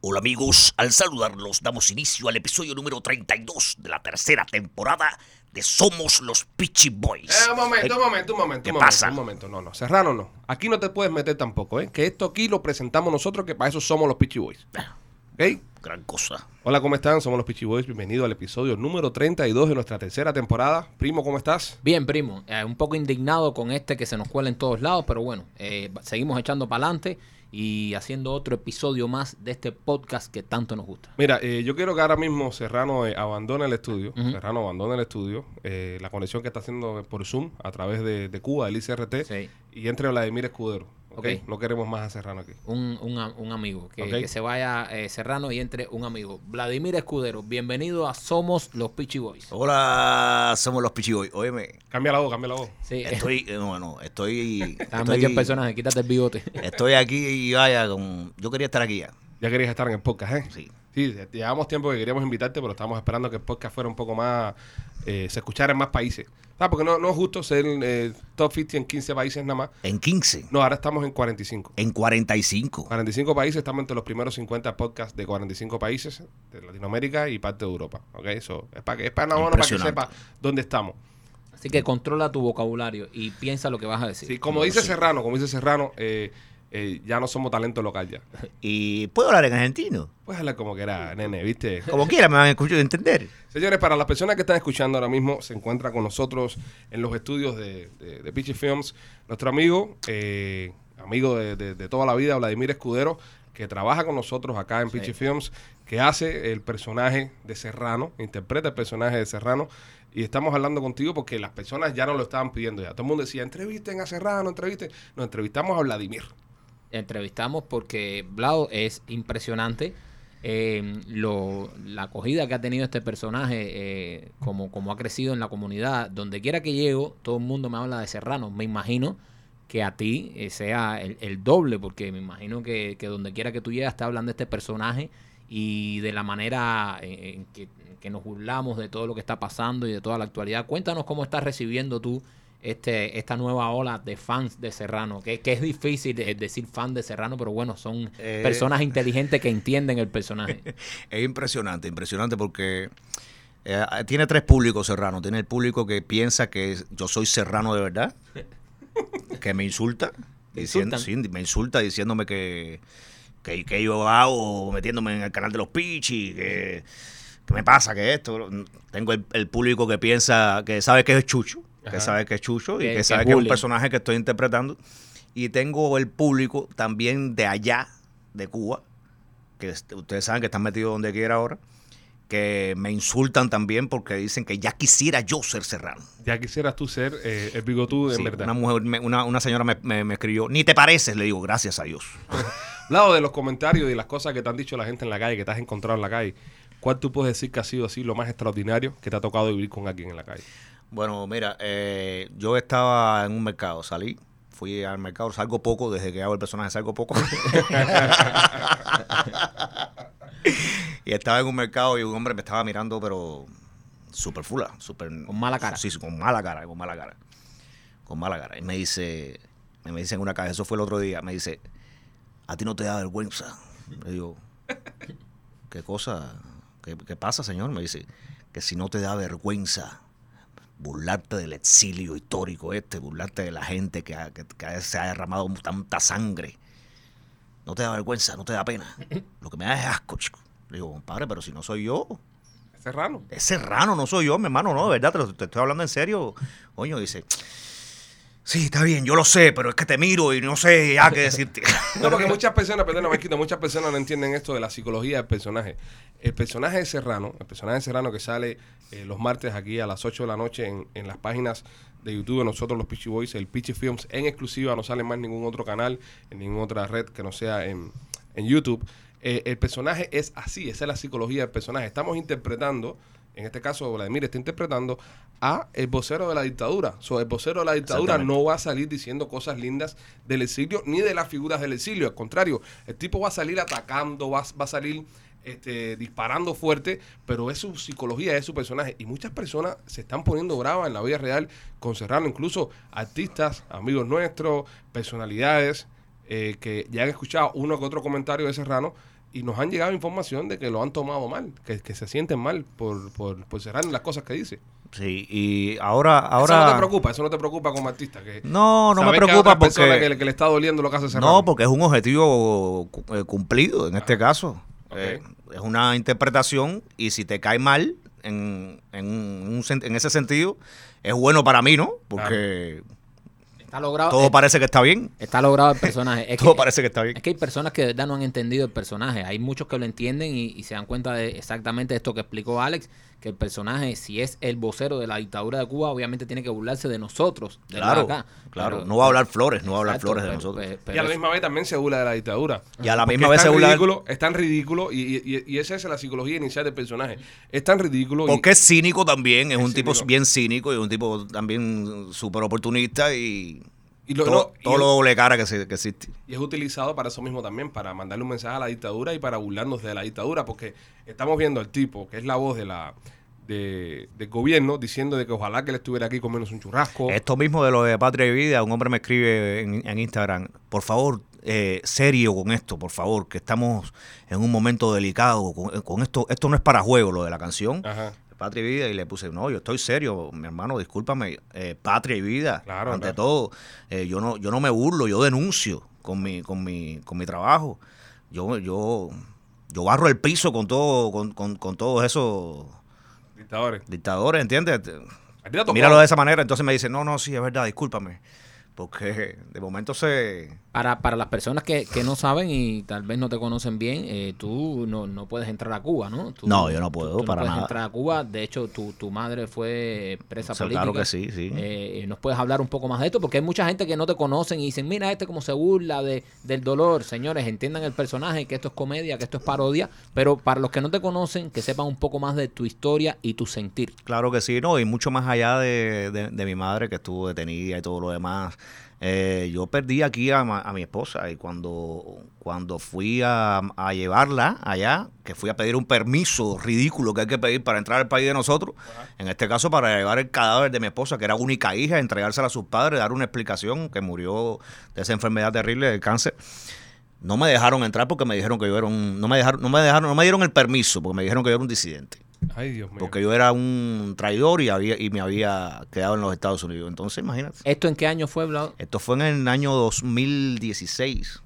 Hola amigos, al saludarlos damos inicio al episodio número 32 de la tercera temporada de Somos los Peachy Boys. Eh, un momento, un momento, un momento. ¿Qué un momento, pasa? Un momento, no, no. Serrano no. Aquí no te puedes meter tampoco, ¿eh? Que esto aquí lo presentamos nosotros, que para eso somos los Peachy Boys. ¿Ok? Gran cosa. Hola, ¿cómo están? Somos los Peachy Boys. Bienvenido al episodio número 32 de nuestra tercera temporada. Primo, ¿cómo estás? Bien, primo, eh, un poco indignado con este que se nos cuela en todos lados, pero bueno, eh, seguimos echando para adelante y haciendo otro episodio más de este podcast que tanto nos gusta. Mira, eh, yo quiero que ahora mismo Serrano eh, abandone el estudio. Serrano abandone el estudio. eh, la conexión que está haciendo por Zoom a través de, de Cuba, del ICRT. Sí. Y entre Vladimir Escudero. ¿Ok? Ok. No queremos más a Serrano aquí. Un, un un amigo, que, se vaya eh, Serrano y entre un amigo. Vladimir Escudero, bienvenido a Somos los Peachy Boys. Hola, somos los Peachy Boys. Óyeme, Cambia la voz, cambia la voz. Sí, estoy, eh, bueno, estoy, están estoy, metidos personajes, quítate el bigote. estoy aquí y vaya, con, yo quería estar aquí ya. Ya querías estar en el podcast, ¿eh? Sí. Sí, llevamos tiempo que queríamos invitarte, pero estábamos esperando que el podcast fuera un poco más, eh, se escuchara en más países. ¿Sabes? Porque no, no es justo ser eh, top 50 en 15 países nada más. En 15, No, ahora estamos en 45. en 45. 45 países, estamos entre los primeros 50 podcasts de 45 países de Latinoamérica y parte de Europa. ¿Ok? Eso es para que, es para, para que sepa dónde estamos. Así que controla tu vocabulario y piensa lo que vas a decir. Sí, como dice sí. Serrano, como dice Serrano, eh, eh, ya no somos talento local ya. Y puedo hablar en argentino. Puedes hablar como quiera, nene, ¿viste? Como quiera me van a escuchar y entender. Señores, para las personas que están escuchando ahora mismo, se encuentra con nosotros en los estudios de, de, de Films nuestro amigo, eh, amigo de, de- de toda la vida, Vladimir Escudero, que trabaja con nosotros acá en Peachy Films, que hace el personaje de Serrano, interpreta el personaje de Serrano. Y estamos hablando contigo porque las personas ya no lo estaban pidiendo ya. Todo el mundo decía, entrevisten a Serrano, entrevisten. Nos entrevistamos a Vladimir. Entrevistamos porque Blau es impresionante eh, lo, la acogida que ha tenido este personaje, eh, como, como ha crecido en la comunidad. Donde quiera que llego, todo el mundo me habla de Serrano. Me imagino que a ti eh, sea el, el doble, porque me imagino que, que donde quiera que tú llegas te hablan de este personaje y de la manera eh, en que, que nos burlamos de todo lo que está pasando y de toda la actualidad. Cuéntanos cómo estás recibiendo tú este, esta nueva ola de fans de Serrano, que, que es difícil de- decir fan de Serrano, pero bueno, son Eh. personas inteligentes que entienden el personaje. Es impresionante, impresionante porque eh, tiene tres públicos serranos. Tiene el público que piensa que yo soy serrano de verdad, que me insulta, ¿Te diciendo, sí, me insulta diciéndome que, que, que yo hago metiéndome en el canal de los pichis, que, que me pasa, que esto. Tengo el, el público que piensa, que sabe que es Chucho, Ajá. que sabe que es Chucho y Que- sabe que es un personaje que estoy interpretando. Y tengo el público también de allá, de Cuba, que ustedes saben que están metidos donde quiera ahora, que me insultan también porque dicen que ya quisiera yo ser serrano. Ya quisieras tú ser eh, el bigotudo en Sí, verdad. una mujer, me- una, una señora me, me- me escribió, ni te pareces, le digo, gracias a Dios. lado de los comentarios y las cosas que te han dicho la gente en la calle, que te has encontrado en la calle, ¿cuál tú puedes decir que ha sido así lo más extraordinario que te ha tocado vivir con alguien en la calle? Bueno, mira, eh, yo estaba en un mercado, salí, fui al mercado, salgo poco, desde que hago el personaje salgo poco. y estaba en un mercado y un hombre me estaba mirando, pero súper fula, súper... Con mala cara. Sí, con mala cara, con mala cara. Con mala cara. Y me dice, me dice en una caja, eso fue el otro día, me dice, a ti no te da vergüenza. Le digo, ¿qué cosa? ¿Qué, qué pasa, señor? Me dice, que si no te da vergüenza burlarte del exilio histórico este, burlarte de la gente que, ha- que- que se ha derramado tanta sangre. No te da vergüenza, no te da pena. Lo que me da es asco, chico. Le digo, compadre, pero si no soy yo, Serrano. es serrano, no soy yo, mi hermano, no, de verdad, te, lo- te estoy hablando en serio. Coño, dice, sí, está bien, yo lo sé, pero es que te miro y no sé ya qué decirte. No, porque muchas personas, perdón, Marquito, muchas personas no entienden esto de la psicología del personaje. El personaje de Serrano, el personaje de Serrano que sale eh, los martes aquí a las 8 de la noche en, en las páginas de YouTube de nosotros los Peachy Boys, el Peachy Films en exclusiva, no sale más en ningún otro canal, en ninguna otra red que no sea en, en YouTube. Eh, el personaje es así, esa es la psicología del personaje. Estamos interpretando, en este caso Vladimir está interpretando a el vocero de la dictadura. So, el vocero de la dictadura no va a salir diciendo cosas lindas del exilio ni de las figuras del exilio. Al contrario, el tipo va a salir atacando, va, va a salir este, disparando fuerte, pero es su psicología, es su personaje. Y muchas personas se están poniendo bravas en la vida real con Serrano, incluso artistas, amigos nuestros, personalidades, eh, que ya han escuchado uno que otro comentario de Serrano. Y nos han llegado información de que lo han tomado mal, que, que se sienten mal por, por, por cerrar las cosas que dice. Sí, y ahora... ahora Eso no te preocupa, eso no te preocupa como artista. Que No, no me que preocupa porque... que, le- que le está doliendo lo que hace Serrano. No, porque es un objetivo eh, cumplido en este caso. Ok. Eh, es una interpretación y si te cae mal en, en, un en ese sentido, es bueno para mí, ¿no? Porque Está logrado. todo parece que está bien. Está logrado el personaje. Es Todo que, parece que está bien. Es que hay personas que de verdad no han entendido el personaje. Hay muchos que lo entienden y, y se dan cuenta de exactamente esto que explicó Alex, que el personaje, si es el vocero de la dictadura de Cuba, obviamente tiene que burlarse de nosotros, de Claro, acá. claro. Pero- no va a hablar flores, no va a hablar Exacto, flores de pero- nosotros. pero- y a la misma vez también se burla de la dictadura. Y a la misma vez se tan burla- ridículo, es tan ridículo y, y- y- esa es la psicología inicial del personaje. Es tan ridículo. y- Porque es cínico también, es, Es un tipo bien cínico y un tipo también súper oportunista y, y lo- todo, no, lo doble cara que, se- que existe. Y es utilizado para eso mismo también, para mandarle un mensaje a la dictadura y para burlarnos de la dictadura, porque estamos viendo al tipo, que es la voz de la de, del gobierno, diciendo de que ojalá que él estuviera aquí comiéndose un churrasco. Esto mismo de lo de Patria y Vida, un hombre me escribe en, en Instagram, por favor, eh, serio con esto, por favor, que estamos en un momento delicado, con, con esto, esto no es para juego, lo de la canción. Ajá. Patria y Vida, y le puse, no, yo estoy serio, mi hermano, discúlpame, eh, Patria y Vida, Claro, ante claro. todo, eh, yo no, yo no me burlo, yo denuncio con mi, con mi, con mi trabajo, yo, yo, yo barro el piso con todo, con, con, con todos esos Dictadores. dictadores, ¿entiendes? Míralo de esa manera, entonces me dice, no, no, sí, es verdad, discúlpame, porque de momento se... Para, para las personas que, que no saben y tal vez no te conocen bien, eh, tú no, no puedes entrar a Cuba, ¿no? Tú- No, yo no tú- puedo, tú no para puedes nada. entrar a Cuba. De hecho, tu, tu madre fue presa O sea, política. claro que sí, sí. Eh, ¿Nos puedes hablar un poco más de esto? Porque hay mucha gente que no te conocen y dicen, mira, este como se burla de, del dolor. Señores, entiendan el personaje, que esto es comedia, que esto es parodia. Pero para los que no te conocen, que sepan un poco más de tu historia y tu sentir. Claro que sí, no, y mucho más allá de, de- de mi madre que estuvo detenida y todo lo demás. Eh, yo perdí aquí a, mi esposa y cuando, cuando fui a, a llevarla allá, que fui a pedir un permiso ridículo que hay que pedir para entrar al país de nosotros, en este caso para llevar el cadáver de mi esposa, que era única hija, entregársela a sus padres, dar una explicación que murió de esa enfermedad terrible del cáncer. No me dejaron entrar porque me dijeron que yo era un, no me dejaron, no me dejaron, no me dieron el permiso porque me dijeron que yo era un disidente Ay, Dios mío. porque yo era un traidor y había y me había quedado en los Estados Unidos. Entonces, imagínate. ¿Esto en qué año fue, Vlado? Esto fue en el año 2016.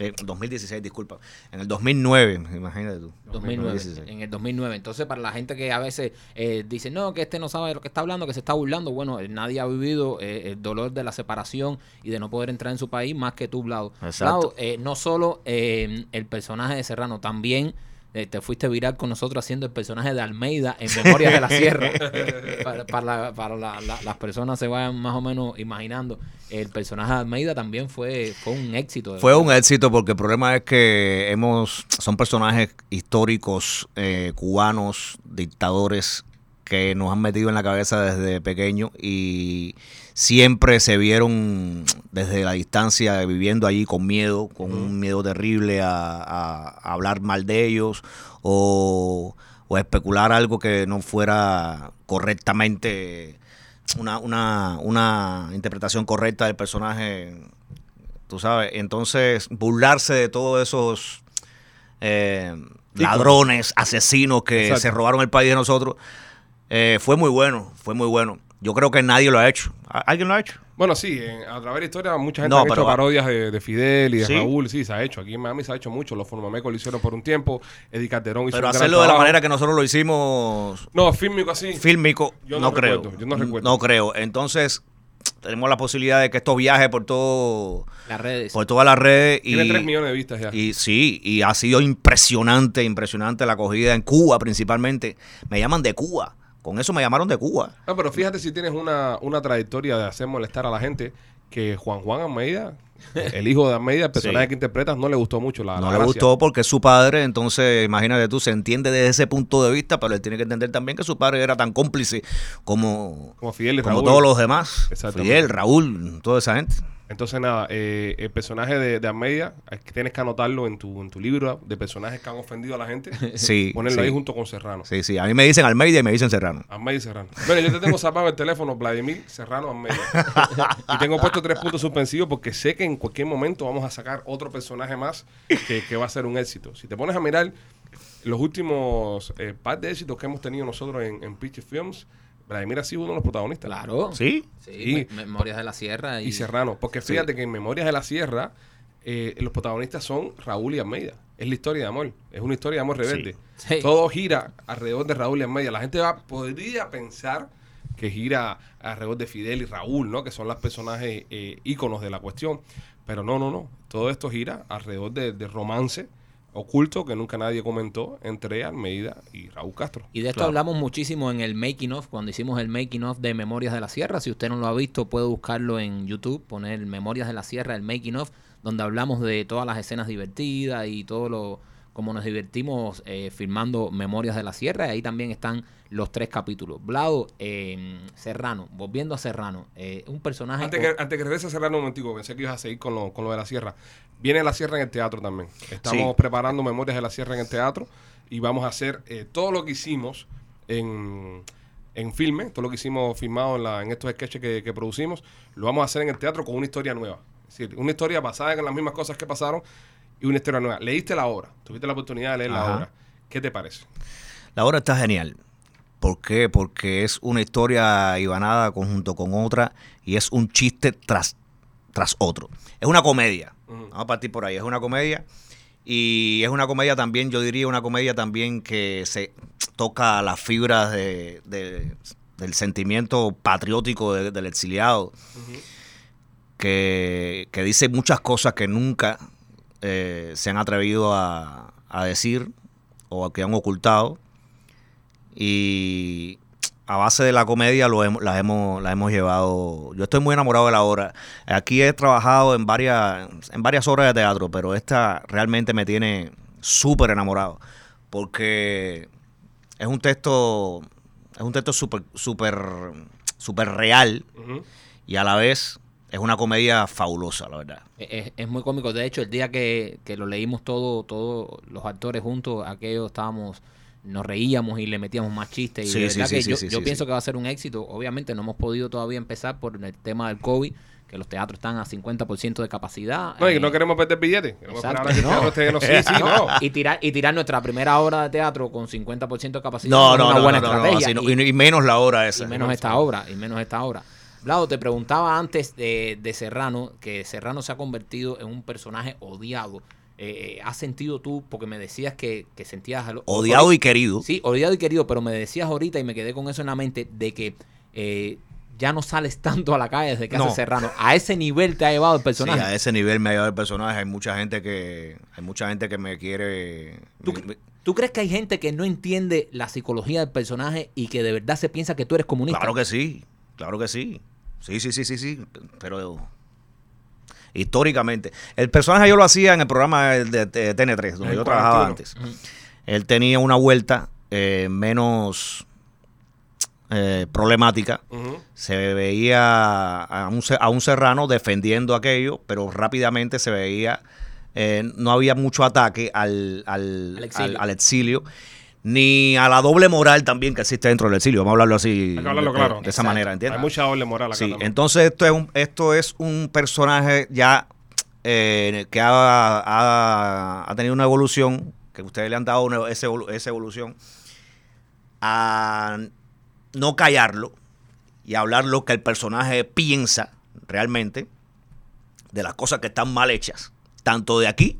Eh, 2016, disculpa. En el 2009, imagínate tú. 2009, 2016. en el 2009. Entonces, para la gente que a veces eh, dice, no, que este no sabe de lo que está hablando, que se está burlando, bueno, eh, nadie ha vivido eh, el dolor de la separación y de no poder entrar en su país más que tú, Vlado. Exacto. Eh, no solo eh, el personaje de Serrano, también eh, te fuiste viral con nosotros haciendo el personaje de Almeida en Memorias de la Sierra. para para, la- para la- la- las personas se vayan más o menos imaginando, el personaje de Almeida también fue, fue un éxito. Fue un éxito porque el problema es que hemos son personajes históricos eh, cubanos, dictadores que nos han metido en la cabeza desde pequeño y siempre se vieron desde la distancia viviendo allí con miedo, con un miedo terrible a, a- a hablar mal de ellos o, o especular algo que no fuera correctamente una, una, una interpretación correcta del personaje tú sabes. Entonces, burlarse de todos esos eh, ladrones, asesinos que Exacto. se robaron el país de nosotros, eh, fue muy bueno, fue muy bueno. Yo creo que nadie lo ha hecho. ¿A- ¿Alguien lo ha hecho? Bueno, sí, en- a través de la historia mucha gente No, ha hecho pero- parodias de, de Fidel y de Sí. Raúl, sí, se ha hecho. Aquí en Miami se ha hecho mucho. Los Formamecos lo hicieron por un tiempo. Eddie Calderón hizo Pero un gran hacerlo de la manera que nosotros lo hicimos No, fílmico así. fílmico, Yo no, no creo. recuerdo, yo no recuerdo. creo. Entonces, tenemos la posibilidad de que esto viaje por todo Las redes. por todas las redes y Tiene 3 millones de vistas ya. Y sí, y ha sido impresionante, impresionante la acogida en Cuba principalmente. Me llaman de Cuba. Con eso me llamaron de Cuba. No, pero fíjate si tienes una, una trayectoria de hacer molestar a la gente, que Juan Juan Almeida, el hijo de Almeida, el personaje Sí. que interpretas, no le gustó mucho la, No la le gracia. gustó porque es su padre, entonces imagínate tú, se entiende desde ese punto de vista, pero él tiene que entender también que su padre era tan cómplice como, Como Fidel y como Raúl. todos los demás. Fidel, Raúl, toda esa gente. Entonces, nada, eh, el personaje de, de Almeida, tienes que anotarlo en tu, en tu libro de personajes que han ofendido a la gente. Sí, Ponerlo sí. ahí junto con Serrano. Sí, sí. A mí me dicen Almeida y me dicen Serrano. Almeida y Serrano. Bueno, yo te tengo zapado el teléfono, Vladimir Serrano Almeida. y tengo puesto tres puntos suspensivos porque sé que en cualquier momento vamos a sacar otro personaje más que, que va a ser un éxito. Si te pones a mirar los últimos eh, par de éxitos que hemos tenido nosotros en, en Pitch Films, Vladimir ha sido uno de los protagonistas. Claro. ¿Sí? Sí, Sí. Me- Memorias de la Sierra. Y, Y Serrano. Porque fíjate que en Memorias de la Sierra, eh, los protagonistas son Raúl y Almeida. Es la historia de amor. Es una historia de amor rebelde. Sí. Sí. Todo gira alrededor de Raúl y Almeida. La gente va, podría pensar que gira alrededor de Fidel y Raúl, ¿no? Que son los personajes eh, íconos de la cuestión. Pero no, no, no. Todo esto gira alrededor de, de romance oculto que nunca nadie comentó entre Almeida y Raúl Castro. Y de esto Claro. hablamos muchísimo en el making of, cuando hicimos el making of de Memorias de la Sierra. Si usted no lo ha visto, puede buscarlo en YouTube, poner Memorias de la Sierra, el making of, donde hablamos de todas las escenas divertidas y todo lo como nos divertimos eh, filmando Memorias de la Sierra. Y ahí también están los tres capítulos. Blado, eh, Serrano, volviendo a Serrano, eh, un personaje... Antes que, antes que regrese a cerrar un momentico, pensé que ibas a seguir con lo, con lo de la sierra. Viene la sierra en el teatro también. Estamos Sí. preparando memorias de la sierra en el teatro y vamos a hacer eh, todo lo que hicimos en, en filme, todo lo que hicimos filmado en, la, en estos sketches que, que producimos, lo vamos a hacer en el teatro con una historia nueva. Es decir, una historia basada en las mismas cosas que pasaron y una historia nueva. Leíste la obra, tuviste la oportunidad de leer la obra. ¿Qué te parece? La obra está genial. ¿Por qué? Porque es una historia ibanada conjunto con otra y es un chiste tras, tras otro. Es una comedia. Vamos a partir por ahí. Es una comedia. Y es una comedia también, yo diría una comedia también que se toca las fibras de- de- del sentimiento patriótico de- del exiliado, que, que dice muchas cosas que nunca eh, se han atrevido a, a decir o que han ocultado. Y a base de la comedia lo hemos, las, hemos, las hemos llevado. Yo estoy muy enamorado de la obra. Aquí he trabajado en varias, en varias obras de teatro, pero esta realmente me tiene súper enamorado. Porque es un texto. Es un texto súper, súper, súper real y a la vez es una comedia fabulosa, la verdad. Es, es muy cómico. De hecho, el día que, que lo leímos todo, todos los actores juntos, aquello estábamos, nos reíamos y le metíamos más chistes. Y Sí, de sí, verdad sí, que sí, yo, sí, yo sí, pienso sí. que va a ser un éxito. Obviamente no hemos podido todavía empezar por el tema del COVID, que los teatros están a 50% de capacidad. No, y que Eh, no queremos perder billetes. Queremos exacto. que No. Sí, sí, y tirar y tirar nuestra primera obra de teatro con 50% de capacidad No, es no, una no, buena no, no, no, estrategia. así Y- menos la hora esa. y menos esta obra, y menos esta obra. Vlado, te preguntaba antes de, de Serrano, que Serrano se ha convertido en un personaje odiado. Eh, ¿Has sentido tú, porque me decías que, que sentías... al- Odiado y querido. Sí, odiado y querido, pero me decías ahorita y me quedé con eso en la mente de que eh, ya no sales tanto a la calle desde que No. hace Serrano. A ese nivel te ha llevado el Sí, personaje. a ese nivel me ha llevado el personaje. Hay mucha gente que, hay mucha gente que me quiere. ¿Tú, me- tú crees que hay gente que no entiende la psicología del personaje y que de verdad se piensa que tú eres comunista? Claro que sí, claro que sí. Sí, sí, sí, sí, sí. Pero históricamente. El personaje yo lo hacía en el programa de, de- de TN3, donde El yo trabajaba 41. antes. Él tenía una vuelta eh, menos eh, problemática. Se veía a un, a un serrano defendiendo aquello, pero rápidamente se veía, eh, no había mucho ataque al, al, Al exilio. al- al exilio, ni a la doble moral también que existe dentro del exilio. Vamos a hablarlo así, Hay que hablarlo de, claro. de esa Exacto. manera, ¿entiendes? Hay mucha doble moral acá Sí, también. entonces esto es un, esto es un personaje ya eh, que ha, ha- ha tenido una evolución, que ustedes le han dado una- esa, evolu- esa evolución, a no callarlo y hablar lo que el personaje piensa realmente de las cosas que están mal hechas, tanto de aquí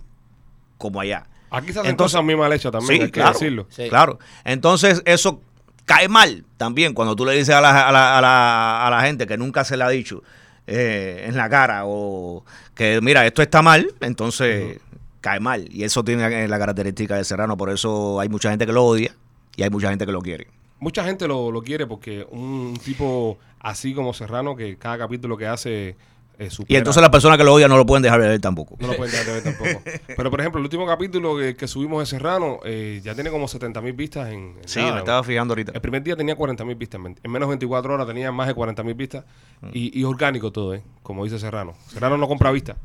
como allá. Aquí se hacen Entonces- cosas muy mal hechas también, Sí, hay que claro. decirlo. Sí. Claro. Entonces, eso cae mal también cuando tú le dices a la, a la- a la- a la gente que nunca se le ha dicho eh, en la cara o que, mira, esto está mal, entonces cae mal. Y eso tiene la característica de Serrano. Por eso hay mucha gente que lo odia y hay mucha gente que lo quiere. Mucha gente lo, lo quiere porque un tipo así como Serrano, que cada capítulo que hace eh, Y entonces las personas que lo odian no lo pueden dejar de ver tampoco. No lo pueden dejar de ver tampoco. Pero, por ejemplo, el último capítulo que, que subimos de Serrano eh, ya tiene como 70 mil vistas en, en Sí, nada. me estaba fijando ahorita. El primer día tenía 40 mil vistas. En en menos de 24 horas tenía más de 40 mil vistas. Mm. Y, y orgánico todo, ¿eh? Como dice Serrano. Serrano no compra vistas.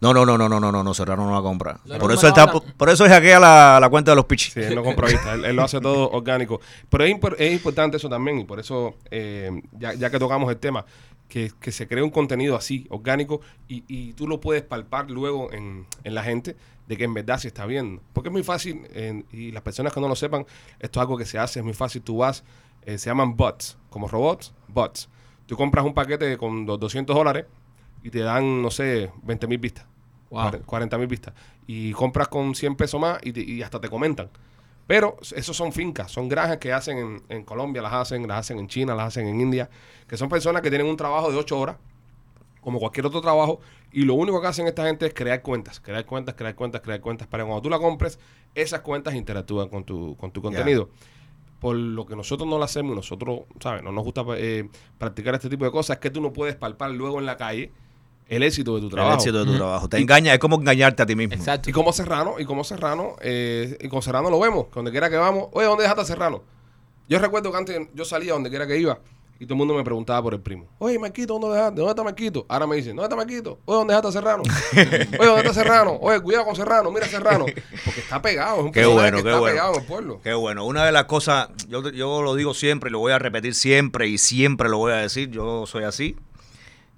No, no, no, no, no, no, no, no, Serrano no la compra. Los Por números eso, está, por eso es hackea la, la cuenta de los pichis. Sí, él no compra vistas. Él, él lo hace todo orgánico. Pero es, impor- es importante eso también. Y por eso, eh, ya, ya que tocamos el tema, que, que se cree un contenido así, orgánico, y, y tú lo puedes palpar luego en, en la gente de que en verdad se está viendo. Porque es muy fácil, eh, y las personas que no lo sepan, esto es algo que se hace, es muy fácil. Tú vas, eh, se llaman bots, como robots, bots. Tú compras un paquete con los 200 dólares y te dan, no sé, 20 mil vistas. Wow. 40 mil vistas. Y compras con 100 pesos más y, te- y hasta te comentan. Pero esos son fincas, son granjas que hacen en, en Colombia, las hacen, las hacen en China, las hacen en India, que son personas que tienen un trabajo de 8 horas, como cualquier otro trabajo, y lo único que hacen esta gente es crear cuentas, crear cuentas, crear cuentas, crear cuentas, para que cuando tú la compres, esas cuentas interactúan con tu, con tu contenido. Por lo que nosotros no lo hacemos nosotros, ¿sabes? No nos gusta eh, practicar este tipo de cosas, es que tú no puedes palpar luego en la calle el éxito de tu El trabajo. éxito de tu trabajo. Te engaña, es como engañarte a ti mismo. Exacto. Y como Serrano, y como Serrano, eh, y con Serrano lo vemos, que donde quiera que vamos, oye, ¿dónde dejaste a Serrano? Yo recuerdo que antes yo salía donde quiera que iba y todo el mundo me preguntaba por el primo. Oye, Marquito, ¿dónde dejaste? ¿Dónde está Marquito? Ahora me dicen, ¿dónde está Marquito? Oye, ¿dónde dejaste a Serrano? Oye, ¿dónde está Serrano? Oye, cuidado con Serrano, mira Serrano. Porque está pegado, es un Qué bueno, que qué está bueno. pegado en el pueblo. Qué bueno. Una de las cosas, yo, yo lo digo siempre y lo voy a repetir siempre y siempre lo voy a decir, yo soy así.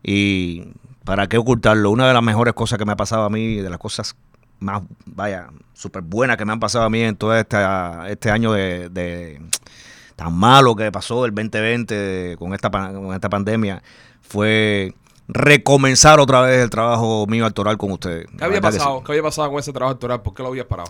Y para qué ocultarlo, una de las mejores cosas que me ha pasado a mí, de las cosas más, vaya, súper buenas que me han pasado a mí en todo esta, este año de, de- tan malo que pasó el 2020 de- con esta, con esta pandemia, fue recomenzar otra vez el trabajo mío actoral con ustedes. ¿Qué había verdad que sí. pasado? ¿Qué había pasado con ese trabajo actoral? ¿Por qué lo habías parado?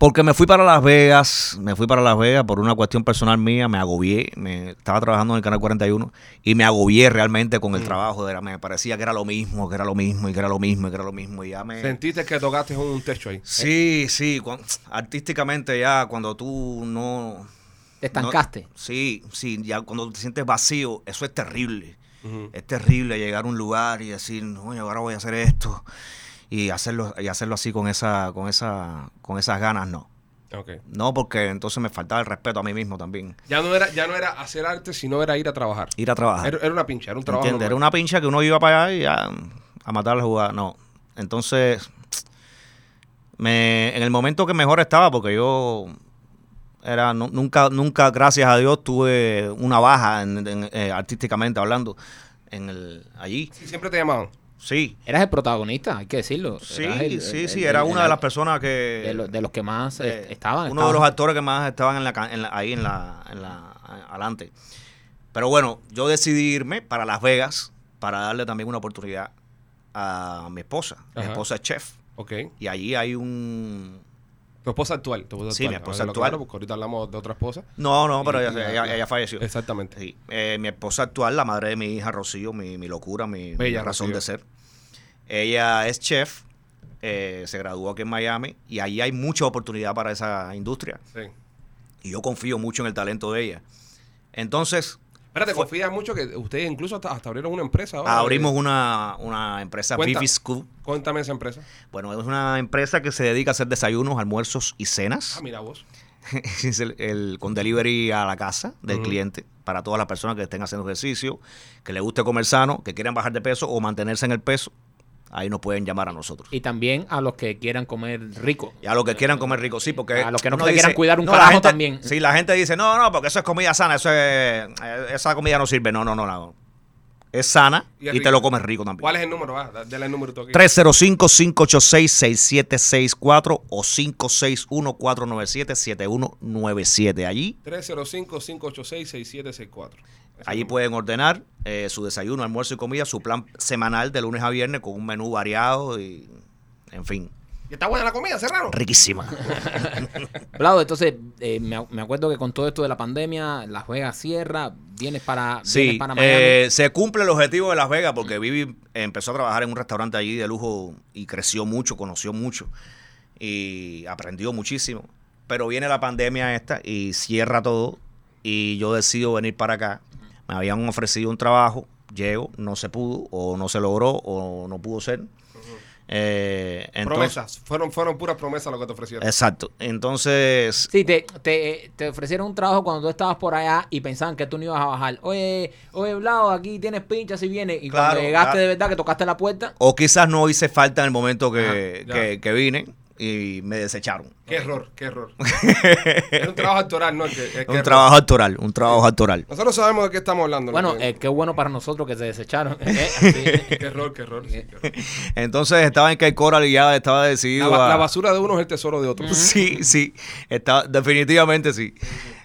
Porque me fui para Las Vegas, me fui para Las Vegas por una cuestión personal mía, me agobié, me estaba trabajando en el Canal 41 y me agobié realmente con el trabajo, era, me parecía que era lo mismo, que era lo mismo y que era lo mismo y que era lo mismo y ya me... Sentiste que tocaste un techo ahí. Sí, sí, artísticamente ya cuando tú no... Te estancaste. no- sí, sí, ya cuando te sientes vacío, eso es terrible. Es terrible llegar a un lugar y decir, oye, ahora voy a hacer esto y hacerlo y hacerlo así con esa con esa con esas ganas, no. No, porque entonces me faltaba el respeto a mí mismo también. Ya no era, ya no era hacer arte, sino era ir a trabajar. Ir a trabajar. Era, era una pincha, era un trabajo. Era una pincha que uno iba para allá y ya a matar la jugada. No. Entonces, me, en el momento que mejor estaba, porque yo era nu- nunca, nunca, gracias a Dios, tuve una baja en- en- eh, artísticamente hablando en el allí. Sí, siempre te llamaban. Sí. Eras el protagonista, hay que decirlo. Sí, el- sí, el- sí, el- era una de las personas que... de, lo- de los que más eh, estaban. Uno de los actores que más estaban en la, en la- ahí en la, en la adelante. Pero bueno, yo decidí irme para Las Vegas para darle también una oportunidad a mi esposa. Mi esposa es chef. Ok. Y allí hay un... Tu esposa actual. Tu esposa Sí, mi esposa actual. claro, porque ahorita hablamos de otra esposa. No, no, pero Y- ella, ella- falleció. Exactamente. Sí. Eh, mi esposa actual, la madre de mi hija Rocío, mi, mi locura, mi, razón Rocío. de ser. Ella es chef, eh, se graduó aquí en Miami y allí hay mucha oportunidad para esa industria. Sí. Y yo confío mucho en el talento de ella. Entonces, Espérate, Fue- confías mucho que ustedes incluso hasta, hasta abrieron una empresa ahora. abrimos Eh, una, una empresa, Cuenta. Vivi School. Cuéntame esa empresa. Bueno, es una empresa que se dedica a hacer desayunos, almuerzos y Ah, cenas. mira vos. Es el- el- con delivery a la casa del Ujú. cliente para todas las personas que estén haciendo ejercicio, que les guste comer sano, que quieran bajar de peso o mantenerse en el peso. Ahí nos pueden llamar a nosotros. Y también a los que quieran comer rico. Y a los que quieran comer rico, sí, porque... A los que no se quieran cuidar un la carajo gente- también. Sí, la gente dice, no, no, porque eso es comida sana, eso es, eh, esa comida no sirve. No, no, no, no. Es sana Y te lo comes rico también. ¿Cuál es el número? Da- dale el número tú aquí. 305-586-6764 o 561-497-7197. Allí, 305-586-6764. Allí pueden ordenar eh, su desayuno, almuerzo y comida, su plan semanal de lunes a viernes con un menú variado y, en fin, ¿Y está buena la comida, Serrano? riquísima. Vlado, entonces eh, me, me acuerdo que con todo esto de la pandemia, Las Vegas cierra, vienes para, vienes Sí, para Miami. eh, se cumple el objetivo de Las Vegas porque Vivi empezó a trabajar en un restaurante allí de lujo y creció mucho, conoció mucho y aprendió muchísimo. Pero viene la pandemia esta y cierra todo y yo decido venir para acá. Me habían ofrecido un trabajo llego, no se pudo, o no se logró, o no pudo ser. Eh, entonces- Promesas. Fueron, fueron puras promesas lo que te ofrecieron. Exacto. Entonces, Sí, te, te, te ofrecieron un trabajo cuando tú estabas por allá y pensaban que tú no ibas a bajar. Oye, oye, Blau, aquí tienes pincha si viene. Y Claro, cuando llegaste claro. de verdad que tocaste la puerta, o quizás no hice falta en el momento que, Ajá, que, que vine y me desecharon. Qué error, qué error. es un trabajo actoral, ¿no? Es que- es que Un error. trabajo actoral, un trabajo actoral. Nosotros sabemos de qué estamos hablando. ¿no? bueno, eh, qué bueno para nosotros que se desecharon. Eh. Qué error, qué error. sí, qué error. Entonces estaba en que Coral y ya estaba decidido La, ba- a- la basura de uno es el tesoro de otro. Sí, sí. Estaba, definitivamente sí.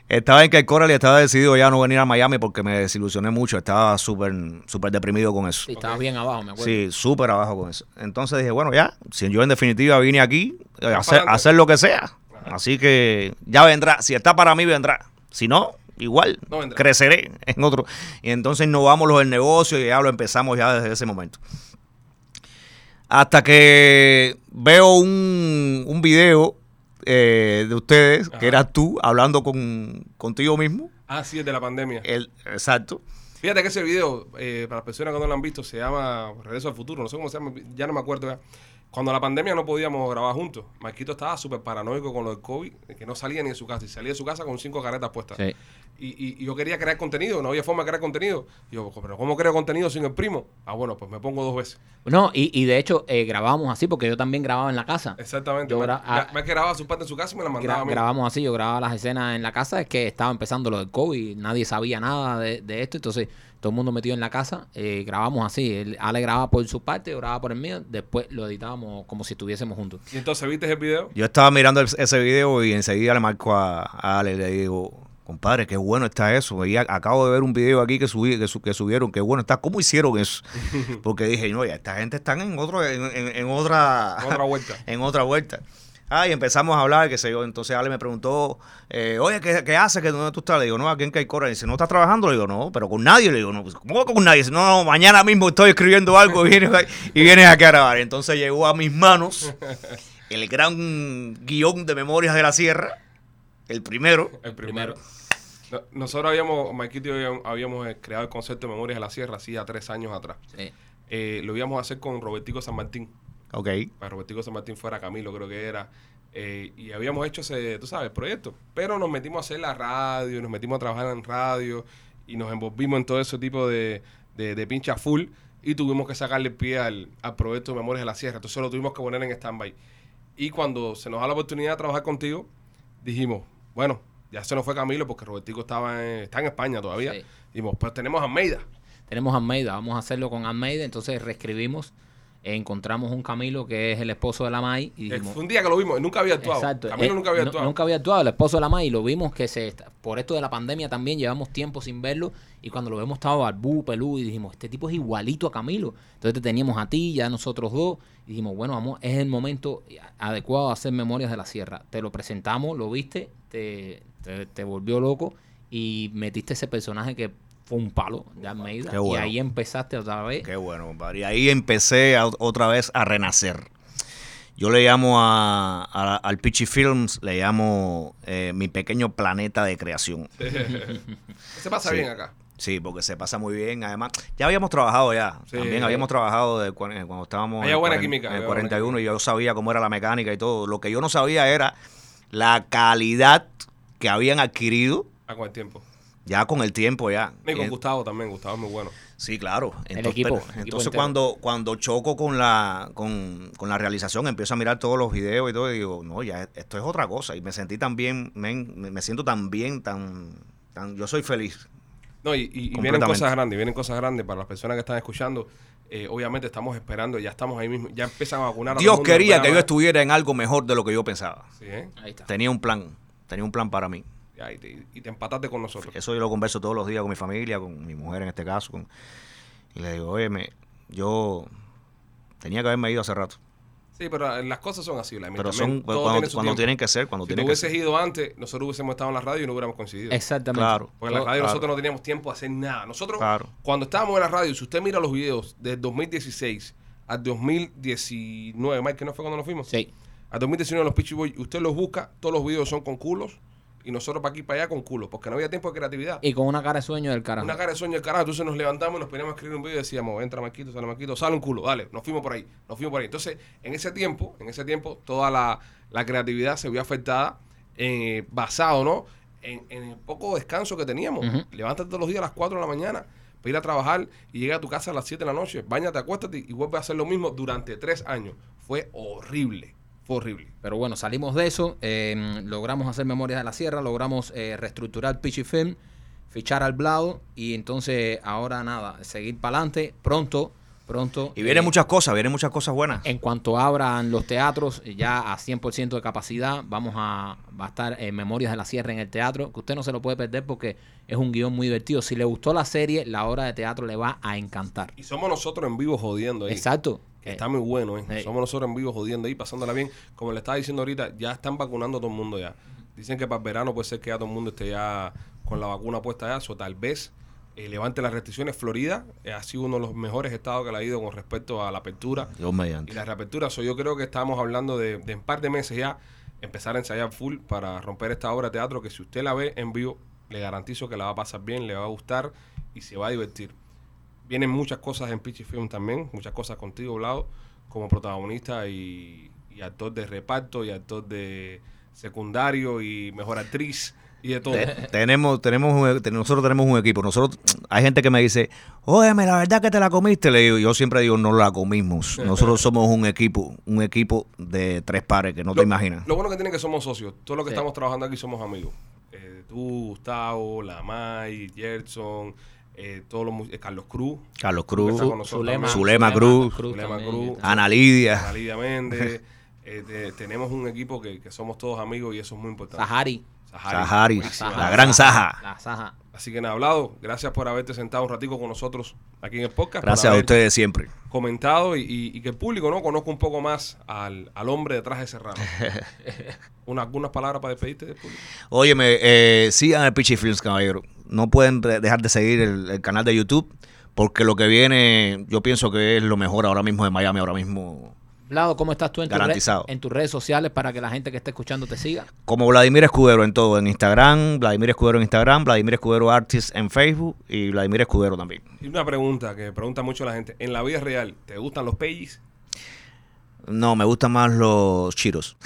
Estaba en que Coral y estaba decidido ya no venir a Miami porque me desilusioné mucho. Estaba súper súper deprimido con eso. Sí, estabas bien abajo, me acuerdo. Sí, súper abajo con eso. Entonces dije, bueno, ya, si yo en definitiva vine aquí eh, a hacer, a hacer lo que sea. Así que ya vendrá. Si está para mí, vendrá. Si no, igual, No creceré en otro. Y entonces innovamos los del negocio y ya lo empezamos ya desde ese momento. Hasta que veo un, un video eh, de ustedes, Ajá. que eras tú hablando con, contigo mismo. Ah, sí, es de la pandemia. El, exacto. Fíjate que ese video, eh, para las personas que no lo han visto, se llama Regreso al Futuro. No sé cómo se llama, ya no me acuerdo ya. Cuando la pandemia no podíamos grabar juntos, Marquito estaba súper paranoico con lo del COVID, que no salía ni de su casa. Y salía de su casa con cinco caretas puestas. Sí. Y, y- y yo quería crear contenido, no había forma de crear contenido. Y yo, pero ¿cómo creo contenido sin el primo? Ah, bueno, pues me pongo dos veces. No, y, y de hecho eh, grabamos así porque yo también grababa en la casa. Exactamente. Yo me, ah. me grababa su parte en su casa y me la mandaba Gra- a mí. grabamos así, yo grababa las escenas en la casa, es que estaba empezando lo del COVID, nadie sabía nada de, de esto, entonces todo el mundo metido en la casa, eh, grabamos así, él, Ale grababa por su parte, yo grababa por el mío, después lo editábamos como si estuviésemos juntos. Y entonces, ¿viste el video? Yo estaba mirando el- ese video y enseguida le marco a, a Ale y le digo, compadre, qué bueno está eso. Y a- acabo de ver un video aquí que, subí, que, su- que subieron, qué bueno está. ¿Cómo hicieron eso? Porque dije, no, ya esta gente está en, otro, en, en- en otra, Otra vuelta. en otra vuelta. Ah, y empezamos a hablar, qué sé yo. Entonces Ale me preguntó, eh, oye, ¿qué, qué haces? ¿Qué, ¿Dónde tú estás? Le digo, no, aquí en Caicora. Y dice, ¿no estás trabajando? Le digo, no, pero con nadie. Le digo, no, pues, ¿cómo que con nadie? Dice, no, no, mañana mismo estoy escribiendo algo y vienes, a- y vienes aquí a grabar. Entonces llegó a mis manos el gran guion de Memorias de la Sierra, el primero. El primero. Primero. No- Nosotros habíamos, Marquito y yo habíamos, eh, creado el concepto de Memorias de la Sierra hacía tres años atrás. Sí. Eh, lo íbamos a hacer con Robertico San Martín. Ok. Para Robertico San Martín fuera Camilo, creo que era. Eh, y habíamos hecho ese, tú sabes, proyecto. Pero nos metimos a hacer la radio, nos metimos a trabajar en radio y nos envolvimos en todo ese tipo de, de, de pincha full y tuvimos que sacarle pie al, al proyecto de Memorias de la Sierra. Entonces lo tuvimos que poner en stand-by. Y cuando se nos da la oportunidad de trabajar contigo, dijimos, bueno, ya se nos fue Camilo porque Robertico estaba en, está en España todavía. Sí. Dijimos, pues tenemos a Almeida. Tenemos a Almeida, vamos a hacerlo con Almeida, entonces reescribimos, encontramos un Camilo que es el esposo de la May y dijimos, fue un día que lo vimos, nunca había actuado. Exacto. Camilo Eh, nunca había actuado. Nunca había actuado, el esposo de la May, y lo vimos que se está- por esto de la pandemia también llevamos tiempo sin verlo y cuando lo vemos estaba barbú, pelú y dijimos, este tipo es igualito a Camilo. Entonces te teníamos a ti, ya nosotros dos y dijimos, bueno, vamos, es el momento adecuado a hacer Memorias de la Sierra. Te lo presentamos, lo viste, te, te, te volvió loco y metiste ese personaje que fue un palo de Almeida Qué y bueno. ahí empezaste otra vez. Qué bueno, compadre. Y ahí empecé a- otra vez a renacer. Yo le llamo a, a- al Pichi Films, le llamo eh, mi pequeño planeta de creación. Se pasa Sí. bien acá. Sí, porque se pasa muy bien. Además, ya habíamos trabajado ya. Sí. También habíamos trabajado de cu- eh, cuando estábamos Había en buena química, en el buena 41 y yo sabía cómo era la mecánica y todo. Lo que yo no sabía era la calidad que habían adquirido con el tiempo. Ya con el tiempo ya. Y con Eh, Gustavo también, Gustavo es muy bueno. Sí, claro. El Entonces, equipo, pero- el equipo entonces cuando, cuando choco con la, con, con la realización, empiezo a mirar todos los videos y todo, y digo, no, ya esto es otra cosa. Y me sentí tan bien, men, me me siento tan bien, tan, tan yo soy feliz. No, y, y- y vienen cosas grandes, vienen cosas grandes para las personas que están escuchando. Eh, obviamente estamos esperando, ya estamos ahí mismo, ya empiezan a vacunar a todo Dios el mundo, quería que yo estuviera en algo mejor de lo que yo pensaba. Sí, ¿eh? Ahí está. Tenía un plan, tenía un plan para mí. Ya, y, te, y te empataste con nosotros. Eso yo lo converso todos los días con mi familia, con mi mujer en este caso. con- y le digo, oye, me, yo tenía que haberme ido hace rato. Sí, pero eh, las cosas son así. Vladimir, Pero también son cuando, tiene tienen que ser, cuando Si tú tienen que hubieses ser. ido antes, nosotros hubiésemos estado en la radio y no hubiéramos coincidido. Exactamente. Claro. Porque en la radio claro. nosotros no teníamos tiempo de hacer nada. Nosotros, Claro. cuando estábamos en la radio, si usted mira los videos del 2016 al 2019, Mike, ¿qué no fue cuando nos fuimos? Sí. Al 2019 los Pitchy Boys, usted los busca, todos los videos son con culos y nosotros para aquí para allá con culo, porque no había tiempo de creatividad. Y con una cara de sueño del carajo. Una cara de sueño del carajo. Entonces nos levantamos y nos poníamos a escribir un video y decíamos, entra Marquito, sale Marquito, sale un culo, dale, nos fuimos por ahí, nos fuimos por ahí. Entonces, en ese tiempo, en ese tiempo, toda la, la creatividad se vio afectada eh, basado, ¿no? En, en el poco descanso que teníamos. Ujú. Levántate todos los días a las 4 de la mañana para ir a trabajar y llega a tu casa a las 7 de la noche, bañate, acuéstate y vuelve a hacer lo mismo durante tres años. Fue horrible, fue horrible. Pero bueno, salimos de eso, eh, logramos hacer Memorias de la Sierra, logramos eh, reestructurar Pitchy Film, fichar al Blado y entonces ahora nada, seguir para adelante pronto, pronto. Y vienen eh, muchas cosas, vienen muchas cosas buenas. En cuanto abran los teatros, ya a 100% de capacidad, vamos a, va a estar en Memorias de la Sierra en el teatro, que usted no se lo puede perder porque es un guion muy divertido. Si le gustó la serie, la obra de teatro le va a encantar. Y somos nosotros en vivo jodiendo ahí. Exacto. Que Eh, está muy bueno, ¿eh? Sí. Somos nosotros en vivo jodiendo ahí, pasándola bien. Como le estaba diciendo ahorita, ya están vacunando a todo el mundo ya. Dicen que para el verano puede ser que ya todo el mundo esté ya con la vacuna puesta ya. O tal vez eh, levante las restricciones. Florida eh, ha sido uno de los mejores estados que le ha ido con respecto a la apertura Dios y la reapertura. So, yo creo que estamos hablando de, de un par de meses ya empezar a ensayar full para romper esta obra de teatro que si usted la ve en vivo, le garantizo que la va a pasar bien, le va a gustar y se va a divertir. Vienen muchas cosas en Pitchy Film también, muchas cosas contigo, Blado, como protagonista y, y actor de reparto y actor de secundario y mejor actriz y de todo. Te- tenemos, tenemos un- te- nosotros tenemos un equipo. Nosotros, hay gente que me dice, óyeme, la verdad que te la comiste. Le digo, yo siempre digo, no la comimos. Nosotros somos un equipo, un equipo de tres pares que no te imaginas. Lo bueno que tiene que somos socios. Todos los que Sí. estamos trabajando aquí somos amigos. Eh, tú, Gustavo, Lamay, Gerson, eh, todos los eh, Carlos Cruz. Carlos Cruz, Zulema. Zulema Cruz, Zulema. Cruz. Ana Lidia, Ana Lidia Méndez. eh, te- tenemos un equipo que, que somos todos amigos y eso es muy importante. Sahari. Sahari. Sahari, Buenísimo. la gran Saja. La Saja. Así que nada, hablado. Gracias por haberte sentado un ratico con nosotros aquí en el podcast. Gracias a ustedes siempre. Comentado y, y- y que el público no conozca un poco más al, al hombre detrás de Serrano. Una, ¿Algunas palabras para despedirte del público? Óyeme, eh, sigan el Pitchy Films, caballero. No pueden de- dejar de seguir el, el canal de YouTube porque lo que viene, yo pienso que es lo mejor ahora mismo de Miami, ahora mismo. Vlado, ¿cómo estás tú en, tu red- en tus redes sociales para que la gente que esté escuchando te siga? Como Vladimir Escudero en todo, en Instagram, Vladimir Escudero en Instagram, Vladimir Escudero Artist en Facebook y Vladimir Escudero también. Y una pregunta que pregunta mucho la gente. En la vida real, ¿te gustan los peyis? No, me gustan más los chiros.